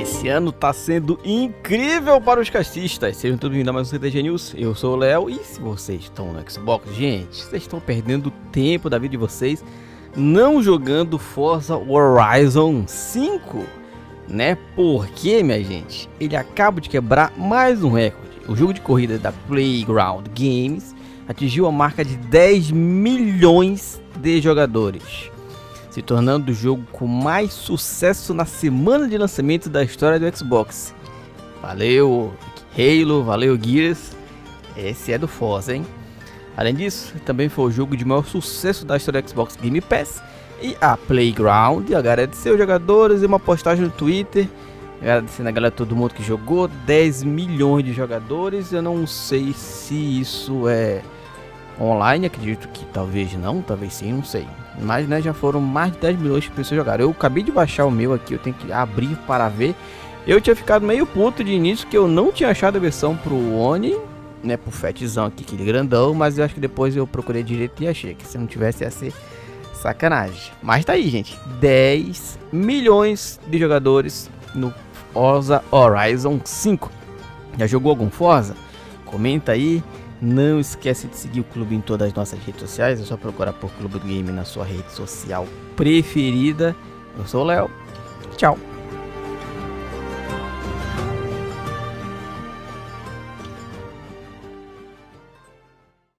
Esse ano tá sendo incrível para os castistas. Sejam todos bem-vindos a mais um CTG News. Eu sou o Léo e se vocês estão no Xbox, gente, vocês estão perdendo tempo da vida de vocês não jogando Forza Horizon 5, né? Porque, minha gente, ele acaba de quebrar mais um recorde. O jogo de corrida da Playground Games atingiu a marca de 10 milhões de jogadores se tornando o jogo com mais sucesso na semana de lançamento da história do Xbox. Valeu Halo, valeu Gears, esse é do Forza, hein? Além disso, também foi o jogo de maior sucesso da história do Xbox Game Pass e a Playground agradeceu os jogadores e uma postagem no Twitter agradecendo a galera, todo mundo que jogou, 10 milhões de jogadores, eu não sei se isso é online, acredito que talvez não, talvez sim, não sei. Mas né, já foram mais de 10 milhões de pessoas jogaram. Eu acabei de baixar o meu aqui, eu tenho que abrir para ver. Eu tinha ficado meio puto de início que eu não tinha achado a versão pro Oni, né, pro Fatzão aqui, aquele grandão, mas eu acho que depois eu procurei direito e achei que se não tivesse ia ser sacanagem. Mas tá aí, gente, 10 milhões de jogadores no Forza Horizon 5. Já jogou algum Forza? Comenta aí. Não esquece de seguir o clube em todas as nossas redes sociais. É só procurar por Clube do Game na sua rede social preferida. Eu sou o Léo. Tchau.